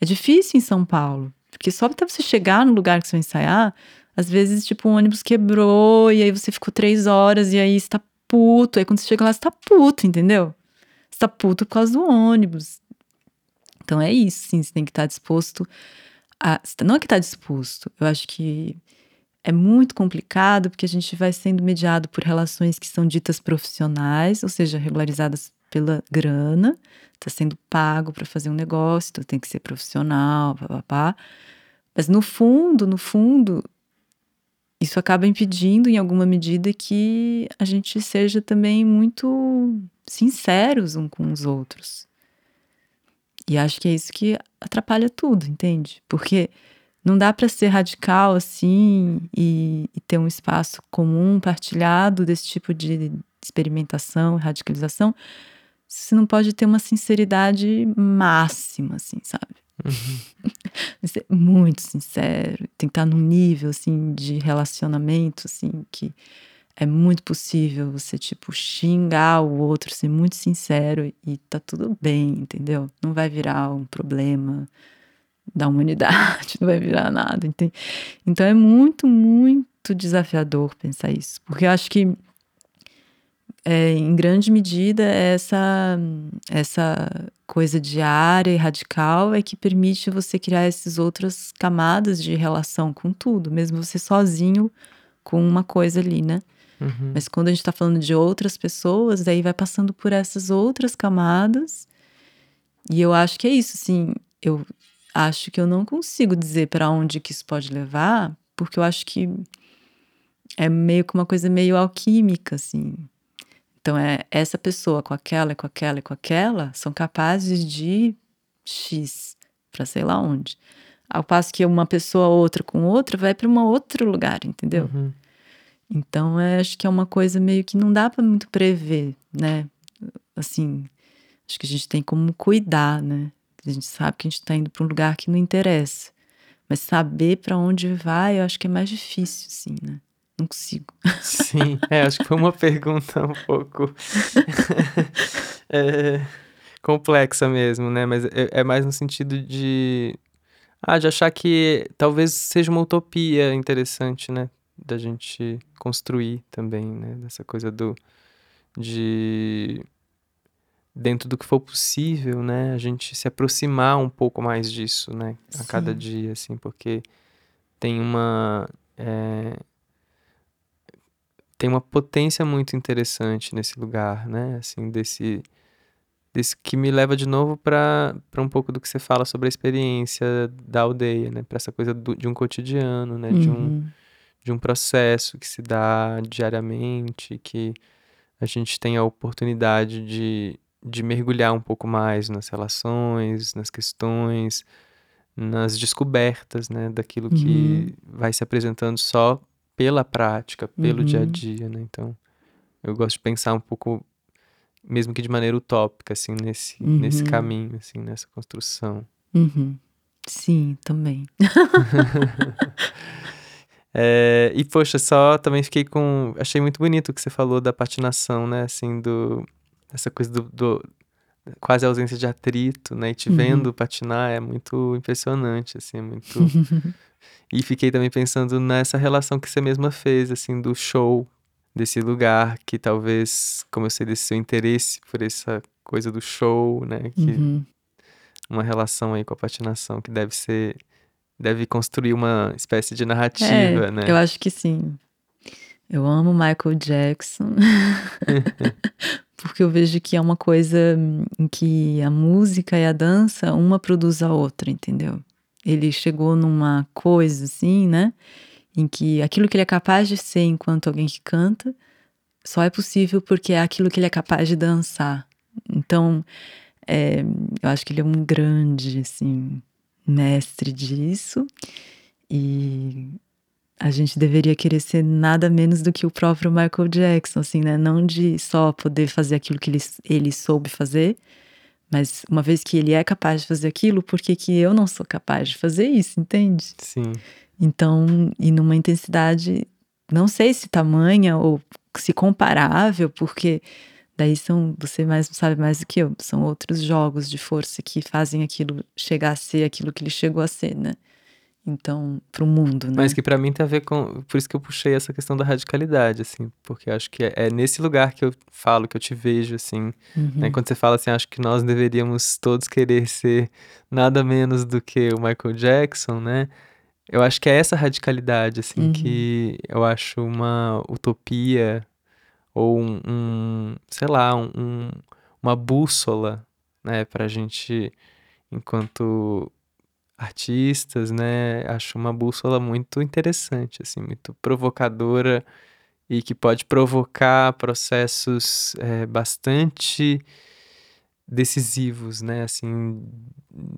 é difícil em São Paulo, porque só até você chegar no lugar que você vai ensaiar, às vezes, tipo, o ônibus quebrou e aí você ficou três horas e aí você tá puto. Aí quando você chega lá, você tá puto, entendeu? Você tá puto por causa do ônibus. Então é isso, sim, você tem que estar disposto a. Não é que tá disposto, eu acho que é muito complicado porque a gente vai sendo mediado por relações que são ditas profissionais, ou seja, regularizadas pela grana, tá sendo pago para fazer um negócio, então tem que ser profissional, papapá. Mas no fundo, no fundo, isso acaba impedindo, em alguma medida, que a gente seja também muito sinceros um com os outros. E acho que é isso que atrapalha tudo, entende? Porque não dá para ser radical assim e, e, ter um espaço comum, partilhado desse tipo de experimentação, radicalização, você não pode ter uma sinceridade máxima, assim, sabe? Uhum. ser muito sincero, tem que estar num nível assim de relacionamento assim que é muito possível você tipo xingar o outro, ser muito sincero e tá tudo bem, entendeu? Não vai virar um problema da humanidade, não vai virar nada, entende? Então é muito, muito desafiador pensar isso, porque eu acho que é, em grande medida essa essa coisa diária e radical é que permite você criar essas outras camadas de relação com tudo, mesmo você sozinho com uma coisa ali, né? Uhum. Mas quando a gente tá falando de outras pessoas, aí vai passando por essas outras camadas. E eu acho que é isso, assim. Eu acho que eu não consigo dizer para onde que isso pode levar, porque eu acho que é meio que uma coisa meio alquímica, assim. Então, é essa pessoa com aquela, com aquela e com aquela são capazes de X para sei lá onde. Ao passo que uma pessoa outra com outra vai para um outro lugar, entendeu? Uhum. Então, é, acho que é uma coisa meio que não dá para muito prever, né? Assim, acho que a gente tem como cuidar, né? A gente sabe que a gente está indo para um lugar que não interessa. Mas saber para onde vai, eu acho que é mais difícil, assim, né? Não consigo. Sim, é, acho que foi uma pergunta um pouco é, complexa mesmo, né? Mas é, é, mais no sentido de. Ah, de achar que talvez seja uma utopia interessante, né? Da gente construir também, né? Dessa coisa do. De. Dentro do que for possível, né? A gente se aproximar um pouco mais disso, né? A Sim. cada dia, assim, porque tem uma. É, tem uma potência muito interessante nesse lugar, né? Assim, desse, desse que me leva de novo para um pouco do que você fala sobre a experiência da aldeia, né? Para essa coisa do, de um cotidiano, né? Uhum. De, um, de um processo que se dá diariamente, que a gente tem a oportunidade de, de mergulhar um pouco mais nas relações, nas questões, nas descobertas, né, daquilo que vai se apresentando só pela prática, pelo dia a Uhum. dia, né? Então, eu gosto de pensar um pouco, mesmo que de maneira utópica, assim, nesse, nesse Uhum. caminho, assim, nessa construção. Uhum. Sim, também. É, e, poxa, só também fiquei com. Achei muito bonito o que você falou da patinação, né? Assim, do. Essa coisa do. do- quase ausência de atrito, né? E te Uhum. vendo patinar é muito impressionante, assim, é muito. E fiquei também pensando nessa relação que você mesma fez, assim, do show, desse lugar que talvez, como eu sei desse seu interesse por essa coisa do show, né? Que Uhum. uma relação aí com a patinação que deve ser. Deve construir uma espécie de narrativa, É, né? eu acho que sim. Eu amo Michael Jackson. Porque eu vejo que é uma coisa em que a música e a dança, uma produz a outra, entendeu? Ele chegou numa coisa assim, né? Em que aquilo que ele é capaz de ser enquanto alguém que canta, só é possível porque é aquilo que ele é capaz de dançar. Então, é, eu acho que ele é um grande, assim, mestre disso. E a gente deveria querer ser nada menos do que o próprio Michael Jackson, assim, né? Não de só poder fazer aquilo que ele, ele soube fazer, mas uma vez que ele é capaz de fazer aquilo, por que, que eu não sou capaz de fazer isso, entende? Sim. Então, e numa intensidade, não sei se tamanha ou se comparável, porque daí são, você mais sabe mais do que eu, são outros jogos de força que fazem aquilo chegar a ser aquilo que ele chegou a ser, né? Então, pro mundo, né? Mas que pra mim tem a ver com. Por isso que eu puxei essa questão da radicalidade, assim. Porque eu acho que é, é nesse lugar que eu falo, que eu te vejo, assim. né? Uhum. Quando você fala assim, acho que nós deveríamos todos querer ser nada menos do que o Michael Jackson, né? Eu acho que é essa radicalidade, assim, Uhum. que eu acho uma utopia ou um, um, sei lá, um, um- uma bússola, né, pra gente, enquanto artistas, né, acho uma bússola muito interessante, assim, muito provocadora e que pode provocar processos eh, bastante decisivos, né, assim,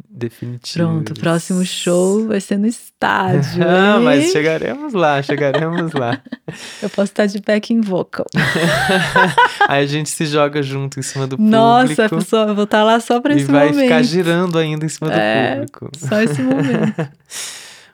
definitivos. Pronto, o próximo show vai ser no estádio. Ah, hein? mas chegaremos lá, chegaremos lá. Eu posso estar de backing vocal. Aí a gente se joga junto em cima do Nossa, a público pessoa, eu vou estar lá só pra e esse vai momento. ficar girando ainda em cima do É. público. Só esse momento.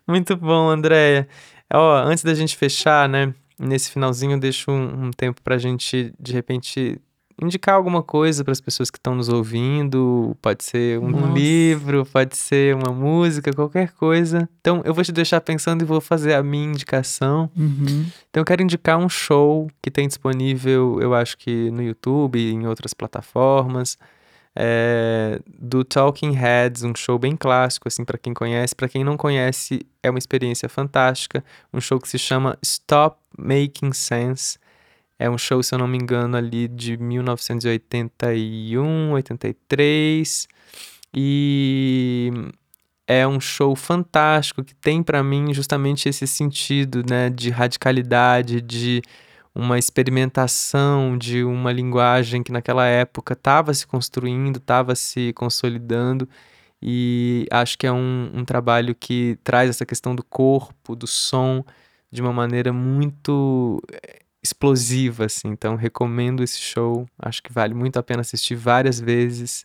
Muito bom, Andréia. Ó, antes da gente fechar, né? Nesse finalzinho eu deixo um, um tempo pra gente, de repente, indicar alguma coisa para as pessoas que estão nos ouvindo. Pode ser um Nossa. livro, pode ser uma música, qualquer coisa. Então eu vou te deixar pensando e vou fazer a minha indicação. Uhum. Então eu quero indicar um show que tem disponível, eu acho que no YouTube e em outras plataformas, é, do Talking Heads, um show bem clássico assim para quem conhece, para quem não conhece é uma experiência fantástica, um show que se chama Stop Making Sense. É um show, se eu não me engano, ali de 1981, 83. E é um show fantástico que tem pra mim justamente esse sentido, né, de radicalidade, de uma experimentação de uma linguagem que naquela época estava se construindo, estava se consolidando. E acho que é um, um trabalho que traz essa questão do corpo, do som, de uma maneira muito explosiva, assim. Então, recomendo esse show. Acho que vale muito a pena assistir várias vezes,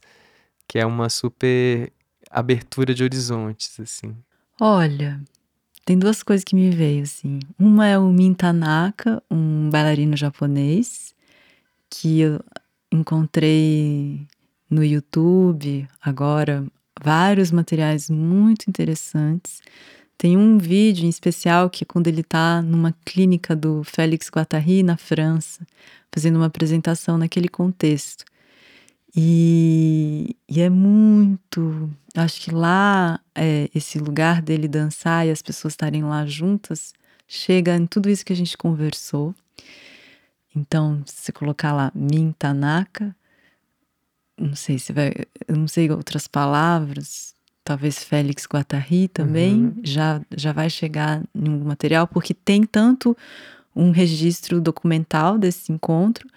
que é uma super abertura de horizontes, assim. Olha, tem duas coisas que me veio, assim. Uma é o Min Tanaka, um bailarino japonês, que eu encontrei no YouTube agora vários materiais muito interessantes. Tem um vídeo em especial que é quando ele está numa clínica do Félix Guattari, na França, fazendo uma apresentação naquele contexto. E, e é muito. Acho que lá, é, esse lugar dele dançar e as pessoas estarem lá juntas, chega em tudo isso que a gente conversou. Então, se colocar lá Min Tanaka, não sei se vai. Eu não sei outras palavras, talvez Félix Guattari também, Uhum. já, já vai chegar um material, porque tem tanto um registro documental desse encontro,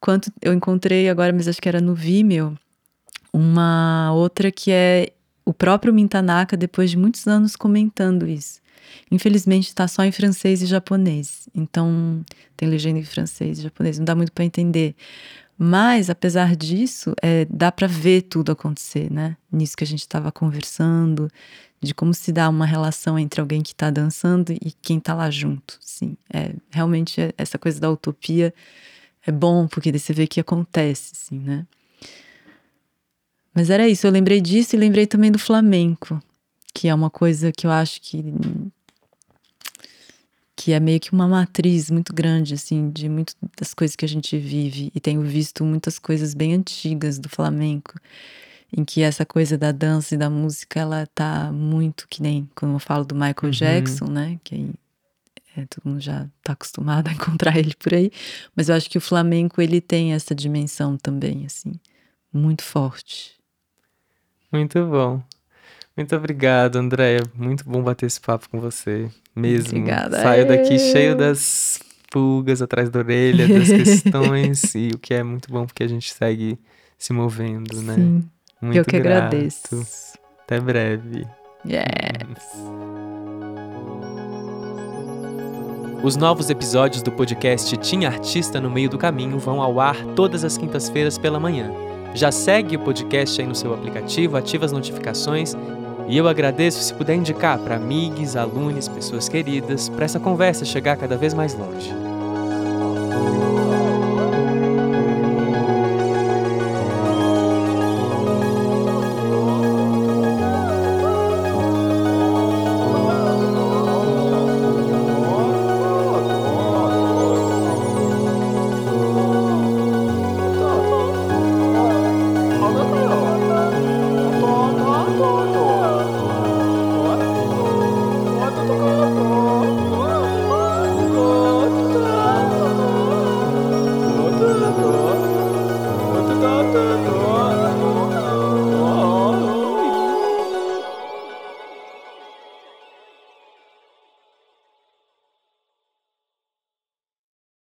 quanto eu encontrei agora, mas acho que era no Vimeo, uma outra que é o próprio Mintanaka, depois de muitos anos comentando isso. Infelizmente está só em francês e japonês, então tem legenda em francês e japonês, não dá muito para entender. Mas, apesar disso, é, dá para ver tudo acontecer, né? Nisso que a gente estava conversando, de como se dá uma relação entre alguém que está dançando e quem está lá junto. Sim, é, realmente é- essa coisa da utopia é bom, porque você vê que acontece, assim, né? Mas era isso, eu lembrei disso e lembrei também do flamenco, que é uma coisa que eu acho que que é meio que uma matriz muito grande, assim, de muitas das coisas que a gente vive. E tenho visto muitas coisas bem antigas do flamenco, em que essa coisa da dança e da música, ela tá muito que nem quando eu falo do Michael Uhum. Jackson, né? Que é, todo mundo já tá acostumado a encontrar ele por aí. Mas eu acho que o flamenco, ele tem essa dimensão também, assim, muito forte. Muito bom. Muito obrigado, Andréia. Muito bom bater esse papo com você. Mesmo. Obrigada. Saio daqui cheio das pulgas atrás da orelha, das questões, e o que é muito bom porque a gente segue se movendo, né? Sim, Muito eu que grato. agradeço. Até breve. Yes. Os novos episódios do podcast Tinha Artista no Meio do Caminho vão ao ar todas as quintas-feiras pela manhã. Já segue o podcast aí no seu aplicativo, ativa as notificações e eu agradeço se puder indicar para amigos, alunos, pessoas queridas, para essa conversa chegar cada vez mais longe.